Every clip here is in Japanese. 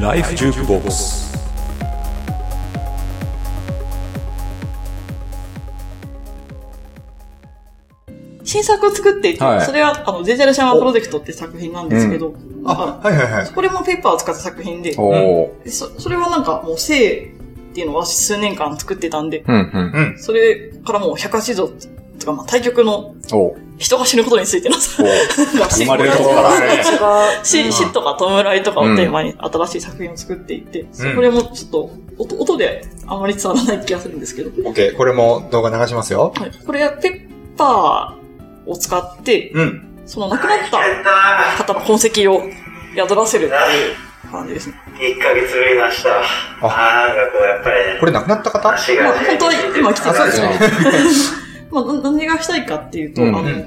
ライフジュークボックス新作を作っていて、はいそれは、あの、デジタルシャマープロジェクトって作品なんですけど、あ、あはいはいはい。これもペーパーを使った作品で、おー。でそそれはなんかもう、性っていうのは数年間作ってたんで、うん、うん。それからもう180度とか、まあ、対局の。人が死ぬことについてのさ、生まれるとこから。死、死とか弔いとかをテーマに新しい作品を作っていて、うんこれもちょっと音音であまり伝わらない気がするんですけど、OK。これも動画流しますよ。はい、これはペッパーを使って、うん。その亡くなった方の痕跡を宿らせるっていう感じですね。1ヶ月ぶりました。あーなんかこう、やっぱりね、これ亡くなった方？まあ、本当は今来てるんですけ まあ、な何がしたいかっていうと、うん。あの、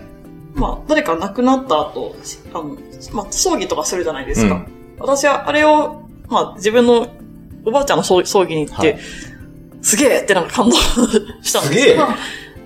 まあ、誰か亡くなった後、しあの、まあ、葬儀とかするじゃないですか。うん。私はあれを、まあ、自分のおばあちゃんの葬葬儀に行って、はい。すげえってなんか感動 したんです。すげえ。まあ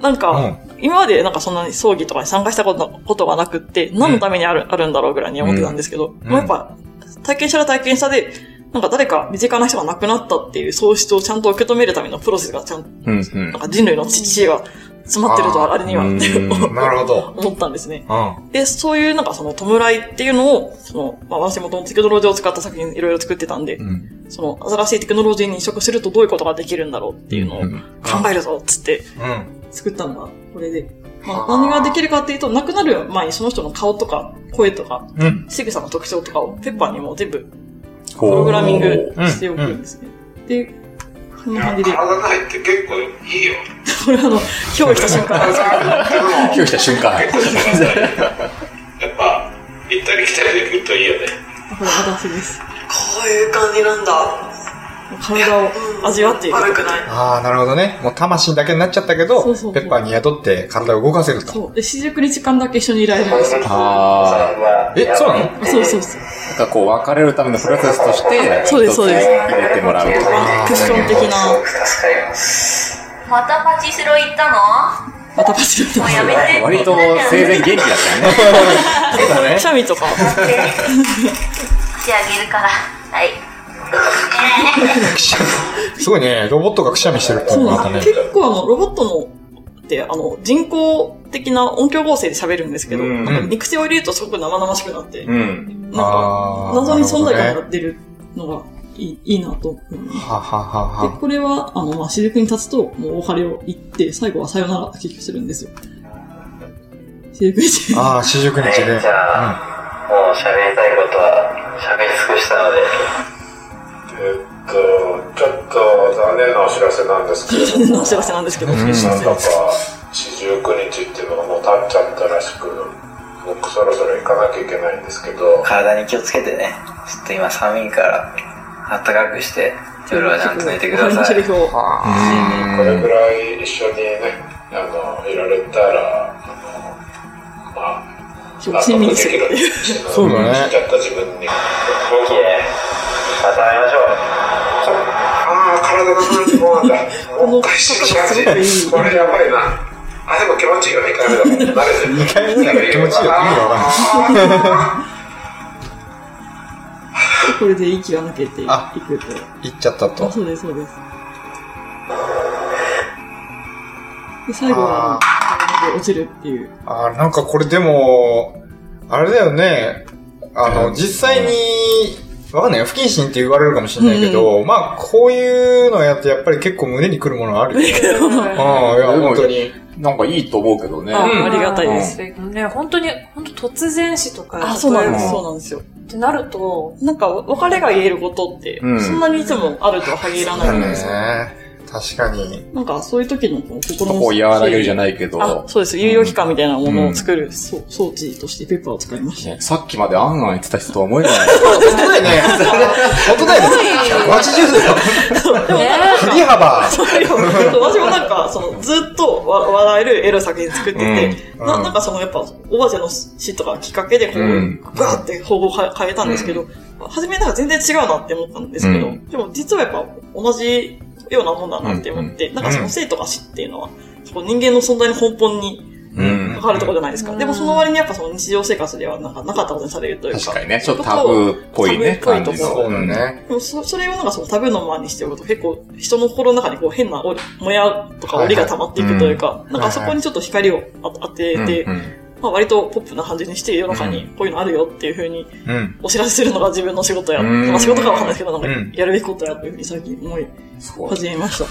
なんか、うん。今までなんかそんなに葬儀とかに参加したことことがなくって、何のためにある,、あるんだろうぐらいに思ってたんですけど、うん。もうやっぱ、体験したら体験したで、なんか誰か身近な人が亡くなったっていう喪失をちゃんと受け止めるためのプロセスがちゃんと、うん、うん。なん。か人類の父が詰まってるとあれにはってうん なるほど。思ったんですね。うん。で、そういうなんかその弔いっていうのを、その、まあ私もともとテクノロジーを使った作品いろいろ作ってたんで、うんその新しいテクノロジーに移植するとどういうことができるんだろうっていうのをうん考えるぞっつってうん。作ったのがこれで。まあ何ができるかっていうと、亡くなる前にその人の顔とか声とかうん。仕草の特徴とかをペッパーにも全部ププログラミングしておくんですね。で、こんな感じで、こ体ないって結構いいよ。れあの、憑依した瞬間なんですけど、今日来た瞬間。やっぱ、行ったり来たりできるといいよね。これ私です。こういう感じなんだ。体を味わっていく。悪くない。ああ、なるほどね。もう魂だけになっちゃったけどそうそうそ、うペッパーに宿って体を動かせると。そう。で、四十九日間だけ一緒にいられるんですよ。あえ、そうなの？そうそうそう。ー。なんかこう、別れるためのプロセスとして、そうですそうです入れてもらうと。まあクッション的な、助かりまたパチスロ行ったの？またパチッともうやめて。割と生前元気だったよね。そうだねくし。ゃみとか、してあげるから。はい。すごいね、ロボットがくしゃみしてるってのが。結構あの、ロボットの、って、あの、人工的な音響合成で喋るんですけど、うんなんか肉声を入れるとすごく生々しくなって、うん。なんか、あー謎に存在感が出るのがいいいいなと思います。はははで、は。これは、あの、まあ、雫に立つと、もうお晴れを言って、最後はさよならって結局するんですよ。雫にああ、四十九日ね。じゃあ、もう喋りたいことは喋り尽くしたので、えっと、ちょっと残念なお知らせなんですけれども、のお知らせなんですけど、うんなんだか四十九日っていうのがもう経っちゃったらしく、僕そろそろ行かなきゃいけないんですけど、体に気をつけてね。ちょっと今寒いから、あったかくして、夜はちゃんと寝てください。これぐらい一緒にね、あの、いられたら、あの、まあ、る。そうだね死んじゃった自分に。元気で、また会いましょう。ああ、体がなんてもうなんだ。このおかしこれやばいな。あ、でも気持ちいいよ、2回目だもん。慣れてる。2回目だから気持ちいいよ。意味がわかんない。これで息が抜けていあくと。行っちゃったとあ。そうです、そうです。で、最後は、落ちるっていう。あーなんかこれでも、あれだよね。あの、実際に、わかんないよ。不謹慎って言われるかもしれないけど、まあ、こういうのやってやっぱり結構胸にくるものあるよね。ああ、いや、本当に。なんかいいと思うけどね。あうんありがたいです。ね、本当に、本当突然死とか、あ、そうなんです、そうなんですよ。ってなると、なんか、別れが言えることって、うんそんなにいつもあるとは限らないんですよ。ね確かに。なんか、そういう時の心の。こう和らげるじゃないけど、あ、そうです。有用期間みたいなものを作るそう装置としてペッパーを使いました。ねさっきまであんあん言ってた人とは思えない。本当だよね。本当だよね。180度よ。振り幅。私もなんか、その、ずっとわ笑えるエロ作品作ってて、うんななんかそのやっぱ、おばあちゃんの死とかきっかけでこう、うんガーって方法を変えたんですけど、初めなんか全然違うなって思ったんですけど、うんでも実はやっぱ同じようなもんだなって思って、なんかその生とか死っていうのは、人間の存在の根本にうん関わるところじゃないですか。うんでもその割にやっぱその日常生活ではなんかなかったことにされるというか。確かにね、ちょっとタブーっぽいね、タブーっぽいとこ感じの。そうだね。でもそそれをなんかそのタブーのままにしておくと結構人の心の中にこう変なおもやとか檻が溜まっていくというか、なんかそこにちょっと光を当当てて、うんまあ割とポップな感じにして世の中にこういうのあるよっていうふうにうん。お知らせするのが自分の仕事や。うんまあ仕事かはわかんないですけど、なんかうんやるべきことやというふうに最近思い始めました。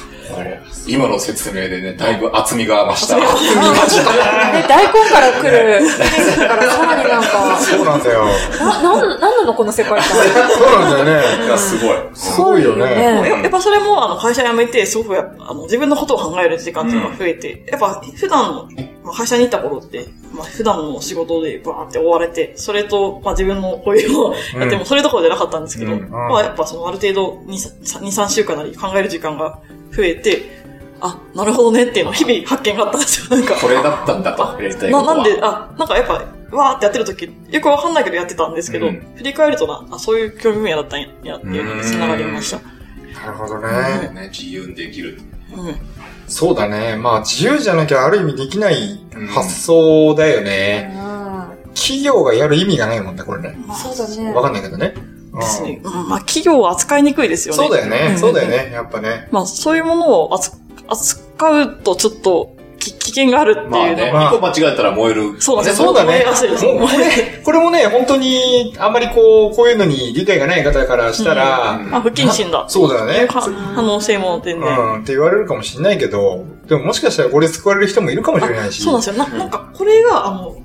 今の説明でね、だいぶ厚みが増した。ね、大根から来るからさらになんか、そうなんだよ。な、なん、なんなのこの世界観？そうなんだよね。いや、すごい。すごいよね。ややっぱそれも、あの、会社辞めて、すごくやっぱ、あの、自分のことを考える時間っていうのが増えて、やっぱ、普段の、まあ、会社に行った頃って、まあ、普段の仕事でバーって追われて、それと、まあ、自分のこういうのをやっても、それどころじゃなかったんですけど、うんまあ、やっぱその、ある程度2、3 2 3週間なり考える時間が増えて、あ、なるほどねっていうのを日々発見があったんですよ。なんか、これだったんだと、やりたいことは。ななんで、あ、なんかやっぱ、わーってやってる時、よくわかんないけどやってたんですけど、うん振り返るとな、あ、そういう興味分野だったんや、やっていうのに繋がりました。なるほどね。ね、自由にできる。うん。そうだね。まあ自由じゃなきゃある意味できない発想だよね。企業がやる意味がないもんね、これね。そうだね。わかんないけどね。ね。うんまあ、企業は扱いにくいですよね。そうだよね。んそうだよ。ね。やっぱね。まあ、そういうものを扱扱うとちょっとき危険があるっていうのまあね、一個間違えたら燃える。そうなんです。そうだね燃えやすいです。もうこれ、これもね、本当に、あんまりこう、こういうのに理解がない方からしたら、うんあ、不謹慎だ。そうだね。可能性も全然。うん、って言われるかもしれないけど、でももしかしたらこれ救われる人もいるかもしれないし。そうなんですよ。ななんか、これが、あの、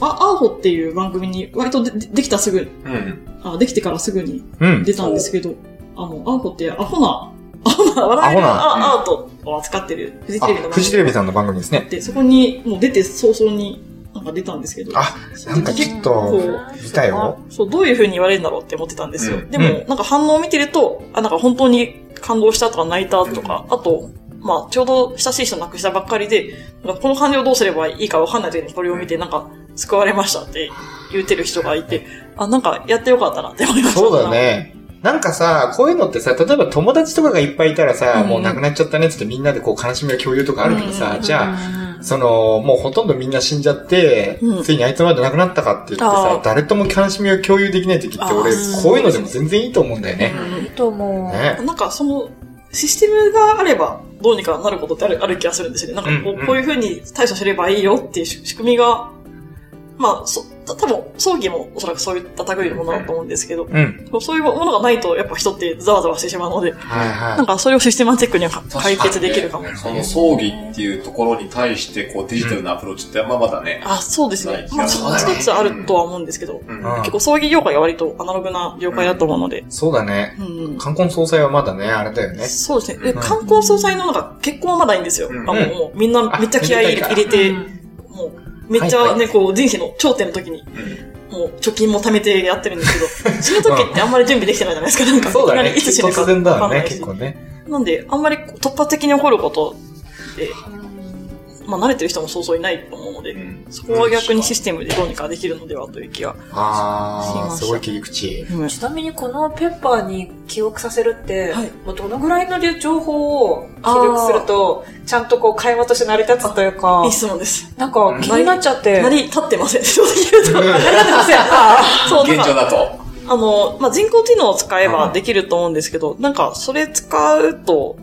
あアーホっていう番組に割とでできたすぐ、うん。あできてからすぐに。出たんですけど、あの、アーホって、アホな、笑えるアホなアアートを扱ってるフジテレビのあ、フジテレビさんの番組ですね。で、そこにもう出て早々になんか出たんですけど、あ、なんかちょっと、見たよ。そう、どういう風に言われるんだろうって思ってたんですよ。うんでも、うなんか反応を見てると、あ、なんか本当に感動したとか泣いたとか、あと、まあ、ちょうど親しい人亡くしたばっかりで、なんかこの感情をどうすればいいかわかんない時にこれを見て、なんか、救われましたって言ってる人がいて、あ、なんかやってよかったなって思いました。そうだ。ね。なんかさ、こういうのってさ、例えば友達とかがいっぱいいたらさ、うんもう亡くなっちゃったねってってみんなでこう悲しみを共有とかあるけどさ、うんじゃあ、その、もうほとんどみんな死んじゃって、うんついにあいつまで亡くなったかって言ってあさー、誰とも悲しみを共有できない時って俺こういうのでも全然いいと思うんだよね。いいと思う。ね。なんかその、システムがあれば、どうにかなることってあるある気がするんですよね。なんかこう,、こういう風に対処すればいいよっていう仕仕組みが、まあ、そ、た多分、葬儀もおそらくそういった類のものだと思うんですけど、うん。そういうものがないと、やっぱ人ってざわざわしてしまうので、はいはなんかそれをシステマチックには解決できるかも。その葬儀っていうところに対して、こう、デジタルなアプローチって、まあまだね。あ、そうですね。まあ、一つあるとは思うんですけど、うんい。結構葬儀業界が割とアナログな業界だと思うので、そうだね。うん。冠婚葬祭はまだね、あれだよね。そうですね。で、うん冠婚葬祭のなんか結婚はまだいいんですよ。うんあもう、もうみんなめっちゃ気合い入れて、めっちゃね、こう、人生の頂点の時に、うんもう貯金も貯めてやってるんですけど、死ぬ時ってあんまり準備できてないじゃないですか？なんか、そうだね。いきなりいつ死ぬか突然だよね、結構ね。なんで、あんまり突発的に起こることって、まあ慣れてる人もそうそういないと思うので、うんそこは逆にシステムでどうにかできるのではという気が。しましたすごい切り口。うんちなみにこのペッパーに記憶させるって、はいもうどのぐらいの情報を記録すると、ちゃんとこう会話として成り立つというかいい、質問です。なんか気になっちゃって。成り立ってません。正直言うと。成り立ってません。あそう、現状だと。あの、まあ、人工知能を使えばできると思うんですけど、なんか、それ使うと、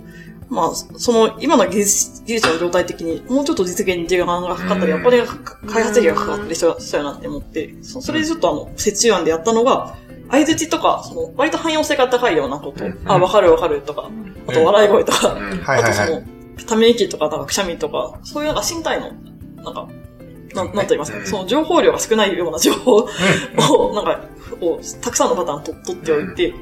まあ、その、今の技術技術の状態的に、もうちょっと実現に時間がかかったり、うんお金が開発費がかかったりしたそうやなって思って、そそれでちょっとあの、折衷案でやったのが、相槌とか、その、割と汎用性が高いようなこと、うん。あ、わかるわかるとか、あと笑い声とか。あとその、ため息とか、なんかくしゃみとか、そういうなんか身体の、なんか、なん、なんと言いますか、うん。その情報量が少ないような情報を、なんか、をたくさんのパターンと取っておいて、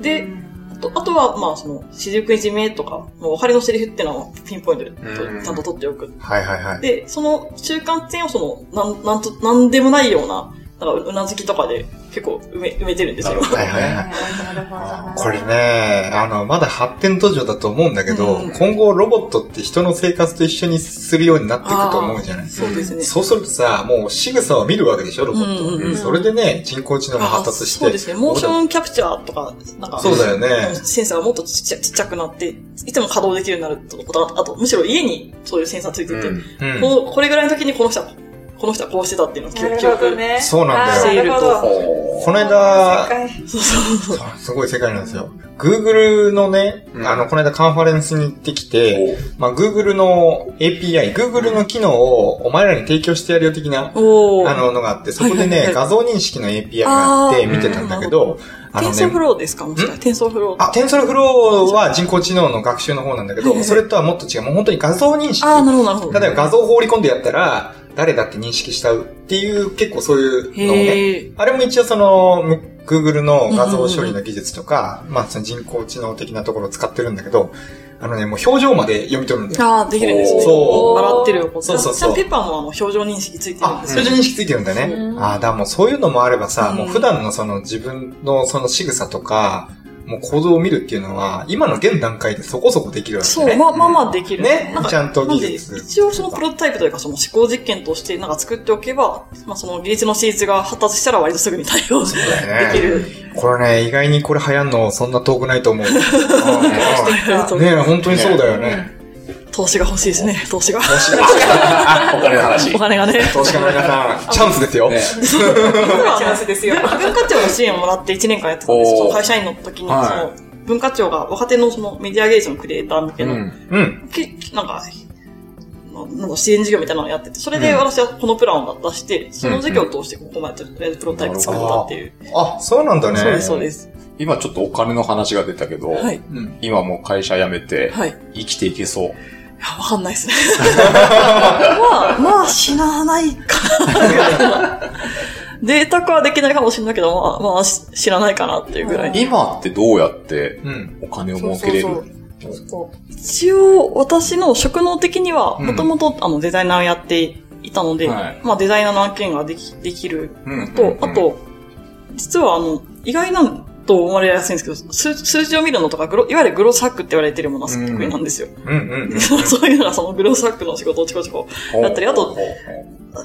で、あとあとは、まあ、その、四十九日目とか、もうお針のセリフっていうのをピンポイントでうんちゃんと取っておく。はいはいはい。で、その中間点をその、なん、なんと、なんでもないようななんかうなずきとかで結構埋め埋めてるんですよ。はいはいはい。これね、あの、まだ発展途上だと思うんだけど、うん今後ロボットって人の生活と一緒にするようになっていくと思うじゃない？そうですね。そうするとさ、もう仕草を見るわけでしょ、ロボット。うんうんうんそれでね、人工知能が発達して。そうですね。モーションキャプチャーとか、なんか、そうだよねセンサーがもっとちっちゃちっちゃくなって、いつも稼働できるようになるってことああと、むしろ家にそういうセンサーついてて、うんうんこれぐらいの時にこの人は、この人はこうしてたっていうのを記な憶ね。そうなんだよこの間、そうそうそう。すごい世界なんですよ。Google のね、うんあの、この間カンファレンスに行ってきて、まあ、Google の API、Google の機能をお前らに提供してやるよ的な。あの、のがあって、そこでね、はいはいはい画像認識の API があって見てたんだけど、あのテンソーフね、ローですか？もしかして。 TensorFlow。あ、 TensorFlow は人工知能の学習の方なんだけど、それとはもっと違う。もう本当に画像認識。あー、なるほど、なるほど。例えば画像を放り込んでやったら、誰だって認識しちゃうっていう、結構そういうのをね。あれも一応その、む Google の画像処理の技術とか、まあその人工知能的なところを使ってるんだけど、あのね、もう表情まで読み取るんだよ。あー、できるんですね。そう笑ってること。そうそうそうちゃんとペッパーもあの表情認識ついてるんあ、ですよ。表情認識ついてるんだね。うんああ、だからもうそういうのもあればさ、うんもう普段のその自分のその仕草とか、もう行動を見るっていうのは、今の現段階でそこそこできるわけそう、ね。まあまあまあできる。ね？なんかちゃんと技術一応そのプロトタイプというか、その思考実験としてなんか作っておけば、まあその技術の施術が発達したら割とすぐに対応ねきる。これね、意外にこれ流行んのそんな遠くないと思う。うんね本当にそうだよね。投資が欲しいですね、投資が。お金の話お。金がね。投資家の皆さん、チャンスですよ。ねチャンスですよ。文化庁の支援をもらって1年間やってたんです会社員の時に、はいその、文化庁が若手のそのメディア芸術のクリエイター向けの、うん。うん。きなんか、ななんか支援事業みたいなのをやってて、それで私はこのプランを出して、その事業を通してここまでとりあえずプロトタイプ作ったっていう。あ、そうなんだね。そうです、そうです。今ちょっとお金の話が出たけど、はい。い今もう会社辞めて、はい。い生きていけそう。や、わかんないですね。まあ、まあ、死なないかな。データ化はできないかもしれないけど、まあ、まあ、し知らないかなっていうぐらい。今ってどうやってうん。お金を儲けれる？一応、私の職能的には、うんもともとあのデザイナーをやっていたので、はいまあデザイナーの案件ができ、できるうんのと、うんうんあと、実はあの、意外なんと思われやすいんですけど、数数字を見るのとかグロ、いわゆるグロスハックって言われてるものは得意なんですよ。うんうんうん。そういうのがそのグロスハックの仕事をちこちこ。だったりあと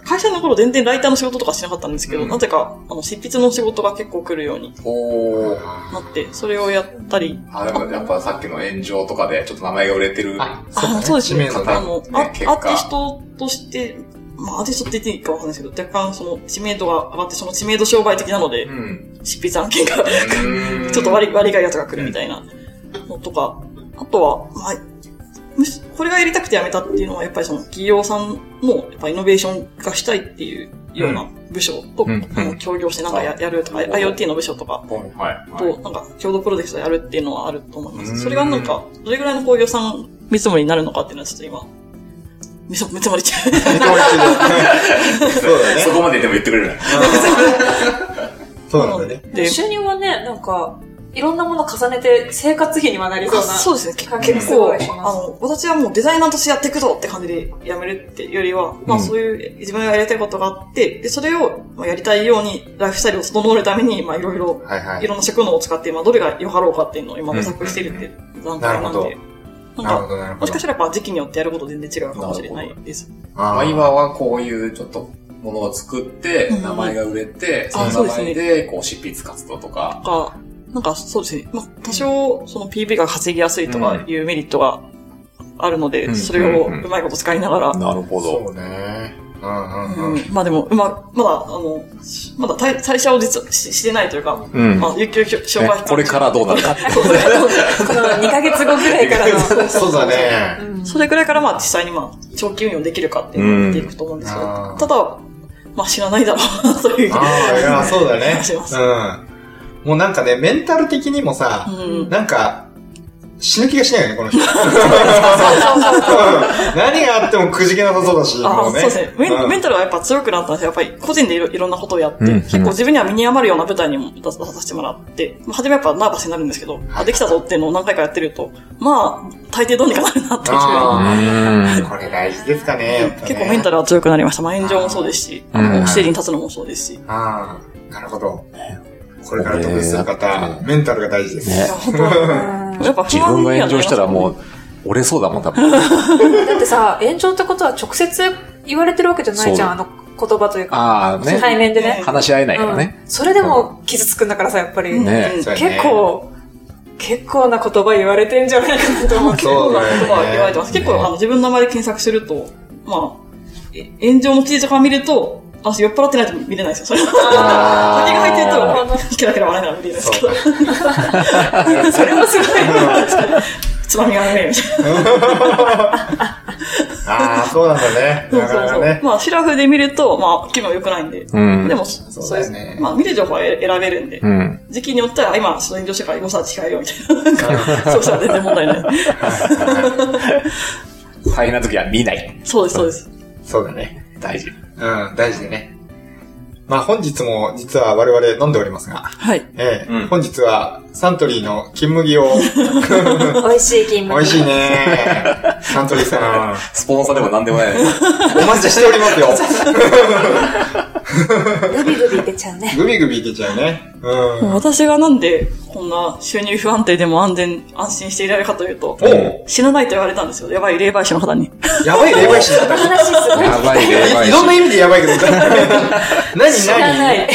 会社の頃全然ライターの仕事とかしなかったんですけど、うんなぜか、あの、執筆の仕事が結構来るようになって、それをやったり、あ、でもやっぱさっきの炎上とかでちょっと名前が売れてる。あ、あそうですね。あの、ねあアーティストとして、まあ、アーティストって言っていいかわかんないですけど、若干その知名度が上がって、その知名度商売的なのでう、ん。執筆案件がうん。ちょっと割り、割りがいやつが来るみたいなのとか、あとは、まあ、むしこれがやりたくてやめたっていうのは、やっぱりその企業さんの、やっぱイノベーションがしたいっていうような部署と、うん。協業してなんかややるとか、IoT の部署とか、はい。と、なんか、共同プロジェクトやるっていうのはあると思いまうん。す。それがなんか、どれぐらいの工業さん見積もりになるのかっていうのはちょっと今、見積見積もり中。そうだねそ。こまででも言ってくれる。そうなんだね。で、収入はね、なんか、いろんなもの重ねて生活費にはなりそうな。あそうですね。結構、あの、私はもうデザイナーとしてやっていくぞって感じでやめるっていうよりは、まあそういう自分がやりたいことがあって、で、それをまあやりたいようにライフスタイルを整えるために、まあいろいろ、はいはいい。ろんな職能を使って、まあどれが良かろうかっていうのを今模索しているって段階なんなるで、なんか、なるほど、なるほどもしかし。たらやっぱ時期によってやること全然違うかもしれないです。あまあ今はこういうちょっとものを作って、うん名前が売れて、そあの名そうですね前でこう執筆活動とか。か、なんかそうですね。まあ、多少、その PV が稼ぎやすいとかいうメリットがあるので、うんそれをうまいこと使いながら、なるほど。そうね。うんうんううん。んまあでも、ままだ、あの、まだ退退社を実はししてないというか、うんまあ、有給障害ねこれからどうなるか。そうですねこの2ヶ月後ぐらいからの。そうだね。それぐらいからまあ実際にまあ、長期運用できるかっていうのを見ていくと思うんですけど、うんただ、まあ知らないだろうな、という。ああ、いや、そうだね。うん。もうなんかね、メンタル的にもさ、うんなんか、死ぬ気がしないよね、この人。う ん 何があってもくじけなさそうだし、ああ、もうね。そうですね。メン,、うんメンタルはやっぱ強くなったんですよ。やっぱり個人でいろいろんなことをやって、うん結構自分には身に余るような舞台にも出出させてもらって、まあ、初めはやっぱナーバスになるんですけど、あできたぞっていうのを何回かやってると、まあ、大抵どうにかなるなっていう。これ大事ですかね、やっぱね結構メンタルは強くなりました。まあ、炎上もそうですし、あうんの、ステージに立つのもそうですし。ああ、なるほど。これから得意するこ方れ、メンタルが大事です。ねいや、っぱ不自分が炎上したらもう、う、折れそうだもん、多分。だってさ、炎上ってことは直接言われてるわけじゃないじゃん、あの言葉というか。ああ、ね。対面でね。話し合えないからね。うんそれでも傷つくんだからさ、やっぱり。ね結構、結構な言葉言われてんじゃないかなと思うけど。そうだよね言葉は言われてます。結構、あの、自分の名前で検索すると、まあ、え炎上の記事とか見ると、あ、酔っ払ってないと見れないですよ、それは。酒が入ってると、キラキラ笑いながら見れるんですけど。そ れもすごい。つまみがうめえみたいな。ああ、そうなんだね。そうそうそう。ね。まあ、シラフで見ると、まあ、気分良くないんで。うん。でも、そそううだよねまあ、見る情報は選べるんで。うん。時期によっては、今、その炎上してからエゴサーチ控えようみたいな。そうしたら全然問題ない。大変な時は見ない。そうです、そうです。そうだね。大事。うん、大事でね。まあ本日も実は我々飲んでおりますが、はい。ええうん本日はサントリーの金麦を、美味しい金麦。美味しいね。サントリーさん、スポンサーでも何でもない。お待ちしておりますよ。グビグビ出ちゃうね。グビグビいけちゃうね。うん。私がなんで、こんな収入不安定でも安全、安心していられるかというと、死なないと言われたんですよ。やばい霊媒師の方に。やばい霊媒師だった。話すごい。やばいね、やばい。いいろんな意味でやばいけど。何知らな何い。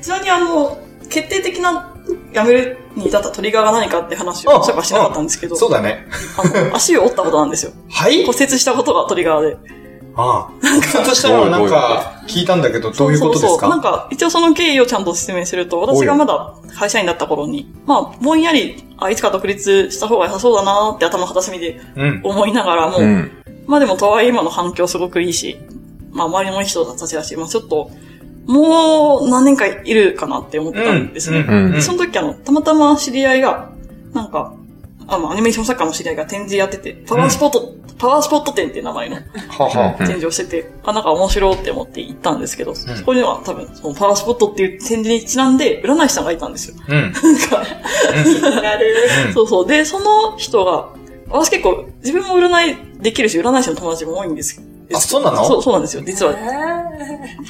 ちなみにあの、決定的な辞めるに至ったトリガーが何かって話をそういえばしなかったんですけど、そうだね。あの、足を折ったことなんですよ。はい？骨折したことがトリガーで。ああ。骨折したのはなんか聞いたんだけど、どういうことですそうそうなんかか、一応その経緯をちゃんと説明すると、私がまだ会社員だった頃に、まあ、ぼんやり、あ、いつか独立した方が良さそうだなーって頭の片隅でうん。思いながらも、うん。まあでもとはいえ今の反響すごくいいし、まあ周りのいい人たちだし、まあちょっと、もう何年かいるかなって思ったんですね。うんでその時あの、たまたま知り合いが、なんか、あの、アニメーション作家の知り合いが展示やってて、パワースポット、パワースポット展っていう名前のはは。展示をしてて、あ、なんか面白いって思って行ったんですけど、そこには多分、そのパワースポットっていう展示にちなんで、占い師さんがいたんですよ。うん。なんか、なる。そうそう。で、その人が、私結構、自分も占いできるし、占い師の友達も多いんですあそうなの？そう、そうなんですよ。実は、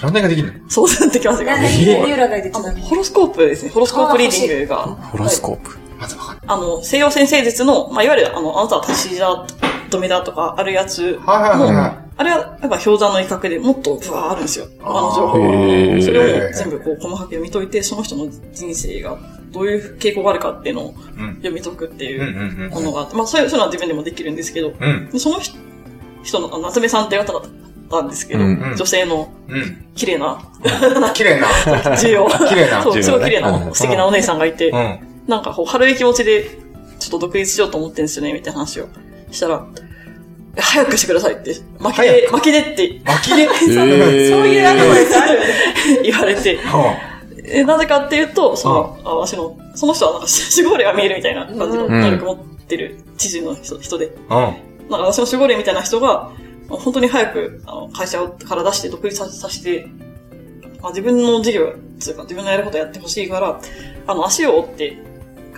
何ができるの？そうなってきますよ。何何占いでちあの。ホロスコープですね。ホロスコープリーディングが。ホロスコープ。まずわかんない。あの、西洋先生術の、まあ、いわゆる、あの、あなたは足しだ、止めだとか、あるやつはいはいはいはあれは、やっぱ氷山の威嚇でもっとブワーあるんですよ。あの情報が。それを全部こう細かく読み解いて、その人の人生がどういう傾向があるかっていうのをうん読み解くっていうものがあって、まあそういうそういうのは自分でもできるんですけど、うん。でその人人の、夏目さんっていう方だったんですけど、うんうん女性のうん。綺麗な、綺麗な。重要。綺麗なそう、すごい綺麗な素敵なお姉さんがいて、うん。なんかこう、軽い気持ちで、ちょっと独立しようと思ってんですよね、みたいな話を。したら、え早くしてくださいって、巻きで、巻きでって。巻きで？そういうアドバイスある言われて、う えなぜかっていうと、その、あ。私の、その人はなんか守護霊が見えるみたいな感じの能力持ってる知事の人人で。なんか私の守護霊みたいな人が、本当に早くあの会社から出して独立ささせて、まあ、自分の事業、つうか自分のやることやってほしいから、あの、足を折って、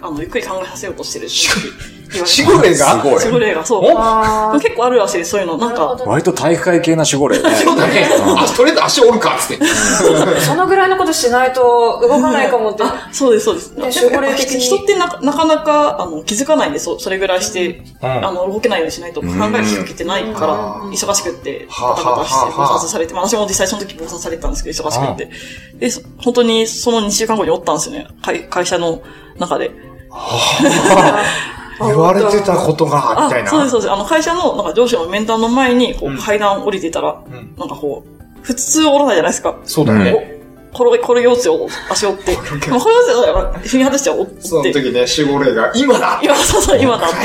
あの、ゆっくり考えさせようとしてる。守護霊が？すごい守護霊が、そう。あ結構あるらしいです、そういうの。なんか、割と体育会系な守護霊ね。そうだね。あ、とりあえず足折るかっつって。ーそのぐらいのことしないと動かないかもって。そうです、そうです。守護霊的に人ってななかなか、あの、気づかないんで、そそれぐらいして、うんあの、動けないようにしないと考えるきっかけってないから、うん忙しくって、はあバタバタして、暴殺されて、まあ私も実際その時暴殺されてたんですけど、忙しくって。で、そ本当にその2週間後におったんですよね。会会社の中で。言われてたことが、みたいあ、な。そうです、そうです。あの、会社の、なんか上司の面談の前に、こう階段降りてたら、んなんかこう、普通折らないじゃないですか。そうだね。転げ、転げ落ちてを足折って。まあ、転げ落ちてだから、踏み外しちゃ折って。その時ね、守護霊が、今だ今、そうそう、今だって。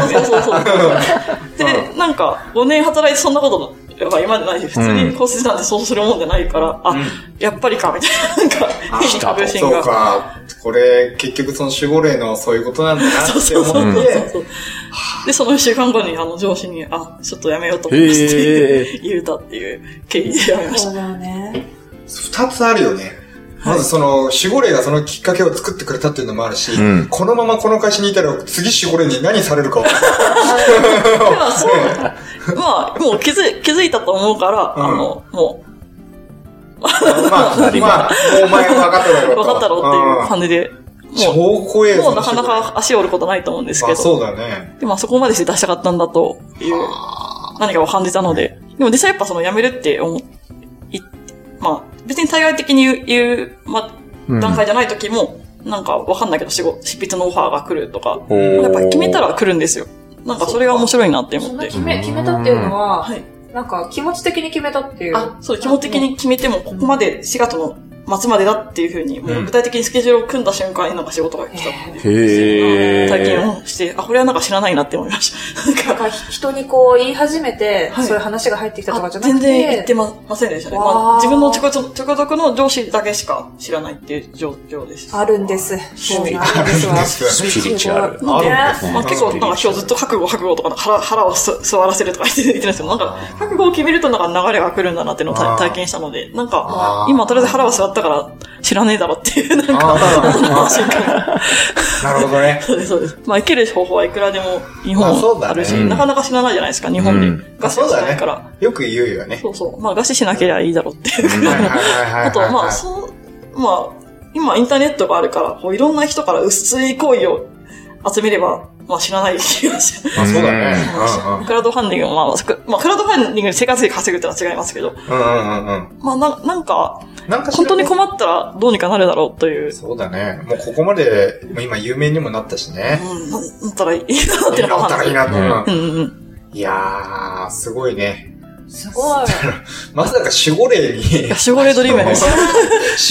そうそうそう。で、なんか、5年働いてそんなこと、やっぱ今までないし、普通に骨折なんてそうするもんじゃないから、あ、やっぱりか、みたいな、なんか、変に確信そうが。か。これ、結局その守護霊のそういうことなんだなってそうそうそう思って、そう。で、その一週間後に、あの、上司に、あ、ちょっとやめようと思っへて言うたっていう経緯でやめました。そうだよね。二つあるよね。まずその、守護霊がそのきっかけを作ってくれたっていうのもあるし、うん。このままこの会社にいたら次守護霊に何されるか分かんない。でもそう、まあ、もう気づい、気づいたと思うから、うん。あの、もまあ、まあ、もうお前分かっただろう、うと。分かったろうっていう感じで、うん。超怖えもうなかなか足折ることないと思うんですけあ、ど、そうだね。でもそこまでして出したかったんだという何かを感じたので、でも実際やっぱその辞めるって思い、まあ、別に対外的に言う、言うまあ、段階じゃない時も、なんかわかんないけど、仕事、執筆のオファーが来るとか、やっぱ決めたら来るんですよ。なんかそれが面白いなって思って。な決め、決めたっていうのは、はい。なんか気持ち的に決めたっていう。あ、そう、気持ち的に決めても、ここまで4月の末までだっていうふうに、もう具体的にスケジュールを組んだ瞬間になんか仕事が来たっていう。体験をして、あ、これはなんか知らないなって思いました。なんか人にこう言い始めて、はいそういう話が入ってきたとかあじゃなくて。全然言ってまませんでしたね。まあ、自分の直属の上司だけしか知らないっていう状況です。あるんです。そうなんですわ。スピリチュアル。なんで、あるんですねまあ、結構、なんか今日ずっと覚悟覚悟とか、腹、腹をす座らせるとか言って言ってるんですけど、なんか、覚悟を決めるとなんか流れが来るんだなっていうのを体験したので、なんあか、ー今とりあえず腹を座ったから知らねえだろっていう、なんか、なるほどね。そうです、そうです。まあ、生きる方法はいくらでも日本まあるし、うんなかなか知らないじゃないですか、日本でうん。ガスしないから。よく言うよね。そうそう。まあ、餓死しなければいいだろうっていう。あと、まあ、そう、まあ、今インターネットがあるから、こういろんな人から薄い行為を集めれば、まあ知らない気がしあ、そうだね。クラウドファンディングも、まあ、くまあ、クラウドファンディングで生活費稼ぐってのは違いますけど、うんうんうん。まあ、ななんか、なんか本当に困ったらどうにかなるだろうという、そうだね。もうここまで、もう今有名にもなったしね。うん、ななったらいいなってなったらいいなと。うんうん。いやー、すごいね。すごい。まさか守護霊にいや、守護霊 driven です。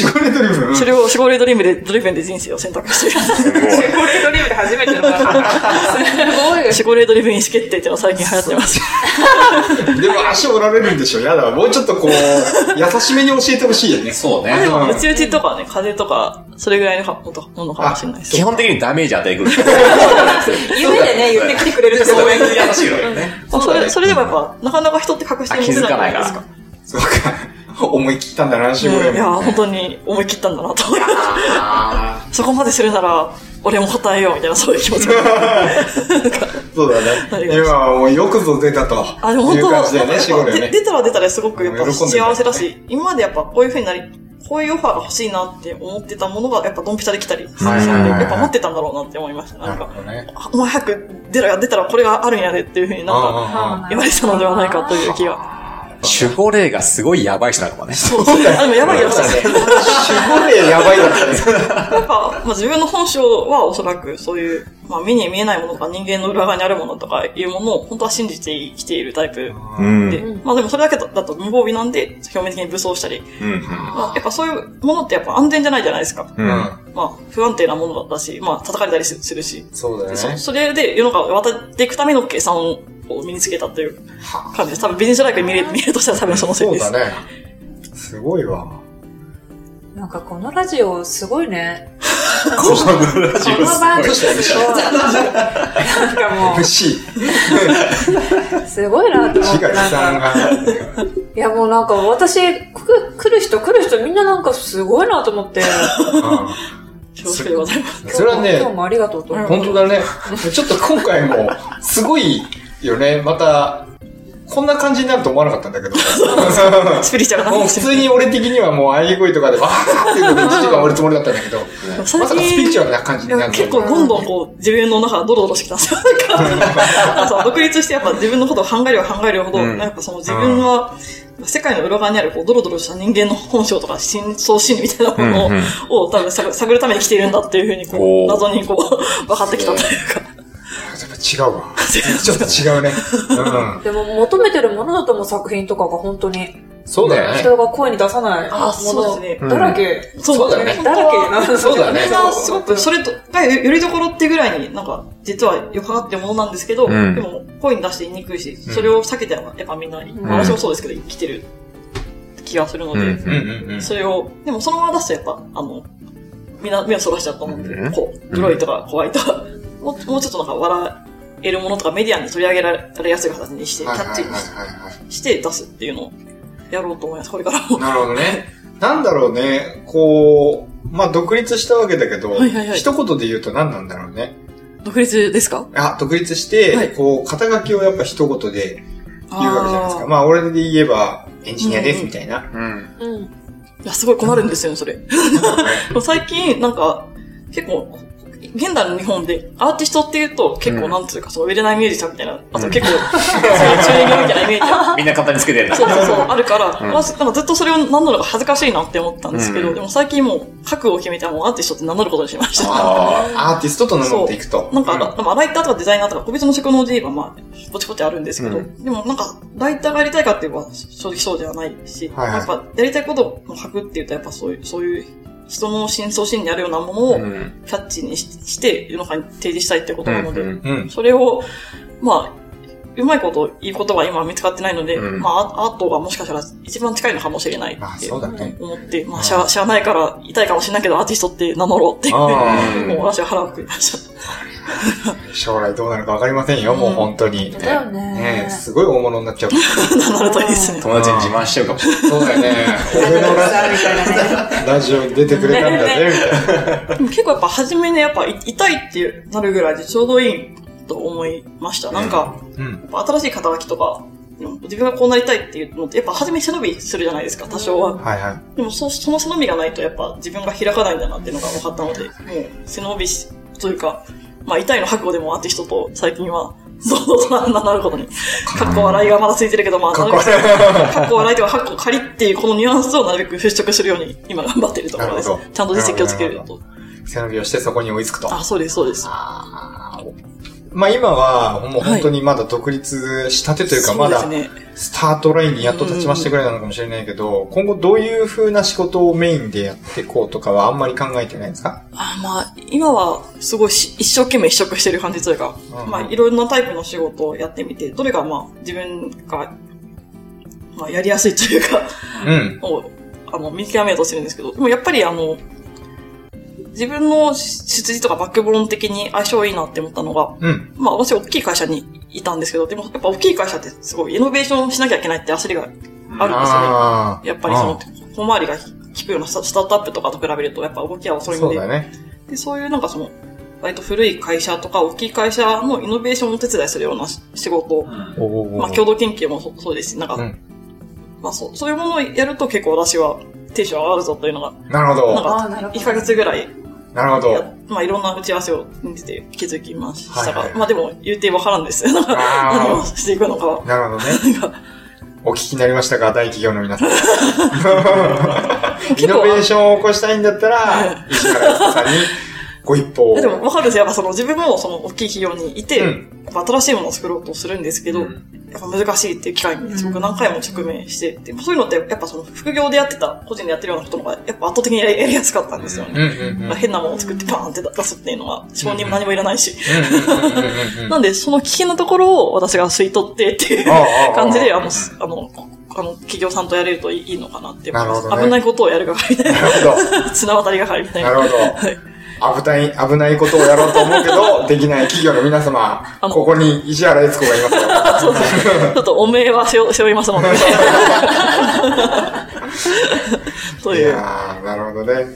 守護霊 driven それを守護霊 driven で、 driven で人生を選択してる。守護霊 driven で初めての。すごい。守護霊 driven 意思決定っていうのが最近流行ってます。でも足折られるんでしょやだ。もうちょっとこう、優しめに教えてほしいよね。そうね。うんうちうちとかね、風邪とか、それぐらいのかもとものかもしれないです。基本的にダメージ与えてくる。夢でね、言ってきてくれるってすごい。優しいのよね。まあそれ、それでもやっぱ、なかなか人って隠して持てないじゃないですか。そうか。思い切ったんだな、守護霊も。いや、本当に思い切ったんだなと思いました。あそこまでするなら、俺も答えようみたいな、そういう気持ちそうだね。今はもうよくぞ出たと。あ、でも本当ね、出たら出たらすごくやっぱ幸せだし、今までやっぱこういう風になり、こういうオファーが欲しいなって思ってたものがやっぱドンピシャできたりするはいはいはいはいやっぱ待ってたんだろうなって思いました。ななんか、ね。あお前早く出ろよ、出たらこれがあるんやでっていう風になんかあ言われたのではないかという気が。守護霊がすごいやばい人なのかもね。そうそう。あ、でもやばいやつだね。守護霊やばいだったね。やっぱ、まあ、自分の本性はおそらくそういう、まあ、目に見えないものとか人間の裏側にあるものとかいうものを本当は信じて生きているタイプうん。で、まあでもそれだけだだと無防備なんで表面的に武装したり、うん。まあやっぱそういうものってやっぱ安全じゃないじゃないですか。うん。まあ不安定なものだし、まあ叩かれたりすするし、でそそうだよね。それで世の中を渡っていくための計算を身につけたという感じです。多分ビジネスライクに見れ見れるとしたら多分そのせいです。そうだね。すごいわ。なんかこのラジオすごいね。このラジオこの番組どうしたなんかも MC。う、すごいなって思って。いやもうなんか私、く来る人来る人みんななんかすごいなと思って。恐縮でございます。それはね今日もありがとうと。本当だね。ちょっと今回も、すごいよね。また、こんな感じになると思わなかったんだけど。スピリチュアルなもう話普通に俺的にはもう、あい声とかで、わーっていうことで1時間終わるつもりだったんだけど、まさかスピリチュアルな感じになる結構どんどんこう自分の中がドロドロしてきたんですよ。独立してやっぱ自分のことを考えれば考えるほど、うんやっぱその自分は、世界の裏側にあるこうドロドロした人間の本性とか真相心理みたいなものを,、うんうん多分探探るために来ているんだっていうふうにこう謎にこう分かってきたというか。違うわ。ちょっと違うね。うん。でも求めてるものだと思う作品とかが本当にそうだよね。人が声に出さないあもそうですねのだらけ。そうだねだらけな。そうだねそれがすごく、それと、がよりどころっていうぐらいになんか、実はよかかってるものなんですけど、うんでも声に出して言いにくいし、それを避けてやっぱみんな、私もそうですけど、生きてる気がするので、うんうんうんうん。それを、でもそのまま出すとやっぱ、あの、みんな目をそらしちゃうと思うんで、うんこう、グロいとか怖いとか、もうもうちょっとなんか笑えるものとかメディアに取り上げられやすい形にして、キャッチ。して出すっていうのをやろうと思います、これからも。なるほどね。なんだろうね、こう、まあ、独立したわけだけど、はいはいはい一言で言うと何なんだろうね。独立ですか？あ、独立して、はいこう、肩書きをやっぱ一言で言うわけじゃないですか。まあ、俺で言えば、エンジニアです、みたいな。うん。うん。いや、すごい困るんですよね、それ。最近、なんか、結構、現代の日本でアーティストっていうと、結構なんていうか、その売れないミュージシャンみたいな、あと結構、そういう中年みたいなイメージがみんな肩につけてる。な。そうそうそう、あるから、なん。かずっとそれを名乗るのが恥ずかしいなって思ったんですけど、うん。でも最近もう覚悟を決めてもうアーティストって名乗ることにしました。あアーティストと名乗っていくと。なんか、うでもライターとかデザイナーとか個別の職能で言えばまあ、ぼちぼちあるんですけど、うでもなんか、ライターがやりたいかって言えば正直そうではないし、やっぱやりたいことを書くって言うとやっぱそういう、そういう人の真相心にあるようなものをうん。キャッチにしして世の中に提示したいってことなので。それを、まあ、うまいこと言うことは今は見つかってないので、うんまあ、アートがもしかしたら一番近いのかもしれないまあ、って。思って、まあ、知ら知らないから痛いかもしれないけど、アーティストって名乗ろうって、もあう私は腹をくくりました。あ、将来どうなるかわかりませんよ、もう本当に。だよねねえすごい大物になっちゃう。名乗るといいですね。友達に自慢しちゃうかもしれない。そうだよね。俺のラさみたいなね。ラジオに出てくれたんだぜ、みたいな。でも結構やっぱ初めね、やっぱい痛いってなるぐらいでちょうどいいと思いました。なんか、うん。やっぱ新しい肩書きとか、自分がこうなりたいっていうのって、やっぱ初め背伸びするじゃないですか、多少は。はいはい。でもそ、その背伸びがないとやっぱ自分が開かないんだなっていうのが分かったので、もう背伸びし、というか、まあ痛いの覚悟でもアーティストと最近は、堂々と名乗ることに、かっこ笑いがまだついてるけど、まあ、なるべくかっこ笑いとか、かっこ仮っていうこのニュアンスをなるべく払拭するように今頑張っているところです。ちゃんと実績をつけると。背伸びをしてそこに追いつくと。あ、そうです、そうです。まあ今は、もう本当にまだ独立したてというか、まだ。スタートラインにやっと立ちましてくらいなのかもしれないけど、今後どういう風な仕事をメインでやっていこうとかはあんまり考えてないんですか？あまあ、今はすごいし一生懸命一色してる感じというか、うんまあ、いろんなタイプの仕事をやってみて、どれがまあ、自分が、まあ、やりやすいというか、うん。を、あの、見極めようとしてるんですけど、でもやっぱりあの、自分の出自とかバックボーン的に相性いいなって思ったのが、うん。まあ私大きい会社にいたんですけど、でもやっぱ大きい会社ってすごいイノベーションしなきゃいけないって焦りがあるんですよね。やっぱりその、小回りが効くようなスタスタートアップとかと比べると、やっぱ動きは遅いんで、そうだね。でそういうなんかその、割と古い会社とか大きい会社のイノベーションをお手伝いするような仕事を、おーまあ共同研究もそそうですし、なんか、うんまあそう、そういうものをやると結構私はテンション上がるぞというのが、なるほど。なんかあーなるほど1ヶ月ぐらいなるほやど。まあいろんな打ち合わせを見てて気づきましたが、はいはいまあでも言うてわからんです何をしていくのかは。なるほどね。お聞きになりましたか？大企業の皆さん。イノベーションを起こしたいんだったら、石原さんにご一報でもわかるんですよ。やっぱその自分もその大きい企業にいて、うん新しいものを作ろうとするんですけど、うんやっぱ難しいっていう機会にすごく何回も直面してて、そういうのってやっぱその副業でやってた、個人でやってるようなことの方がやっぱ圧倒的にやりやすかったんですよね。うんうんうん。まあ変なものを作ってパーンって出すっていうのは、承認も何もいらないし。なんで、その危険なところを私が吸い取ってっていう感じで、あの、すあの、あの、企業さんとやれるといいのかなって思います。ね危ないことをやる係みたいなるほな。綱渡り係みたいな。なるほど。危ない、危ないことをやろうと思うけど、できない企業の皆様、ここに石原悦子がいますよ。ちょっとおめえは背負いますので。といいう。やー、なるほどね。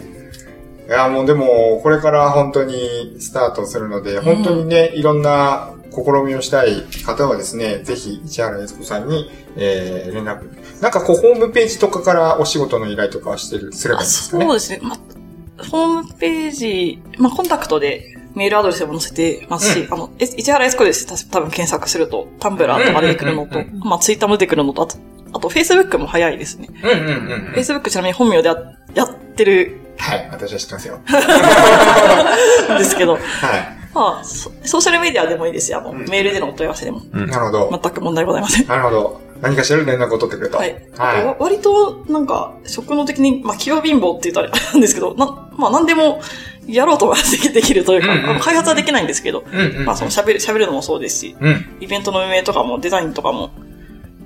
いやーもうでも、これから本当にスタートするので、本当にね、いろんな試みをしたい方はですね、ぜひ、市原悦子さんに、えー、連絡。なんかこう、ホームページとかからお仕事の依頼とかはしてる、すればいいんですかね。そうですね。まホームページ、まあ、コンタクトでメールアドレスも載せてますし、あの、え市原エスコです。た多分検索すると、タンブラーとか出てくるのと、うんまあ、ツイッターも出てくるのと、あと、あと、Facebook も早いですね。うんうんうんうん。Facebook ちなみに本名でややってるはい、私は知ってますよ。ん ですけど、はまあ、ソソーシャルメディアでもいいですよ。あの、メールでのお問い合わせでも。い。なるほど。全く問題ございません。なるほど。何かしら連絡を取ってくれと。はい。は割と、なんか、職能的に、まあ、器用貧乏って言ったらあれ なんですけど、な、まあ、なんでも、やろうと思えばできるというか、うんうん開発はできないんですけど、い。うんうん。まあ、その喋る、喋るのもそうですし、うん。イベントの運営とかもデザインとかも、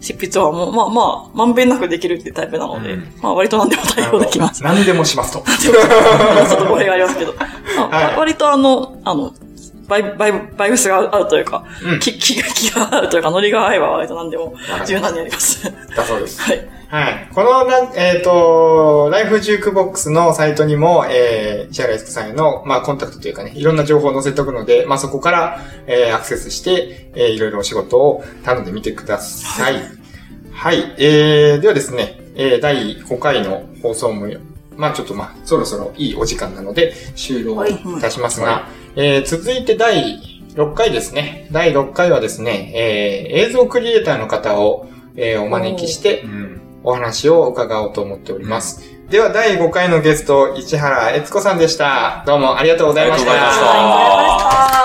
執筆はもう、まあまあ、まんべんなくできるってタイプなので、うんまあ割と何でも対応できます。何でもしますと。ちょっと語弊がありますけど。まあはい割とあの、あの、バイブ、バイブ、バイブスが合うというか、うん気、気が、気が合うというか、ノリが合えば割と何でも柔軟にやります。だそうです。はい。はい。このラ、えっ、と、ライフジュークボックスのサイトにも、えー、石原悦子さんへの、まあ、コンタクトというかね、いろんな情報を載せておくので、まあ、そこから、えー、アクセスして、えー、いろいろお仕事を頼んでみてください。はい。えー、ではですね、えー、第5回の放送も、まあ、ちょっとまあ、そろそろいいお時間なので、終了いたしますが、えー、続いて第6回ですね。第6回はですね、えー、映像クリエイターの方を、えー、お招きして、お話を伺おうと思っております。では、第5回のゲスト、市原悦子さんでした。どうもありがとうございました。ありがとうございました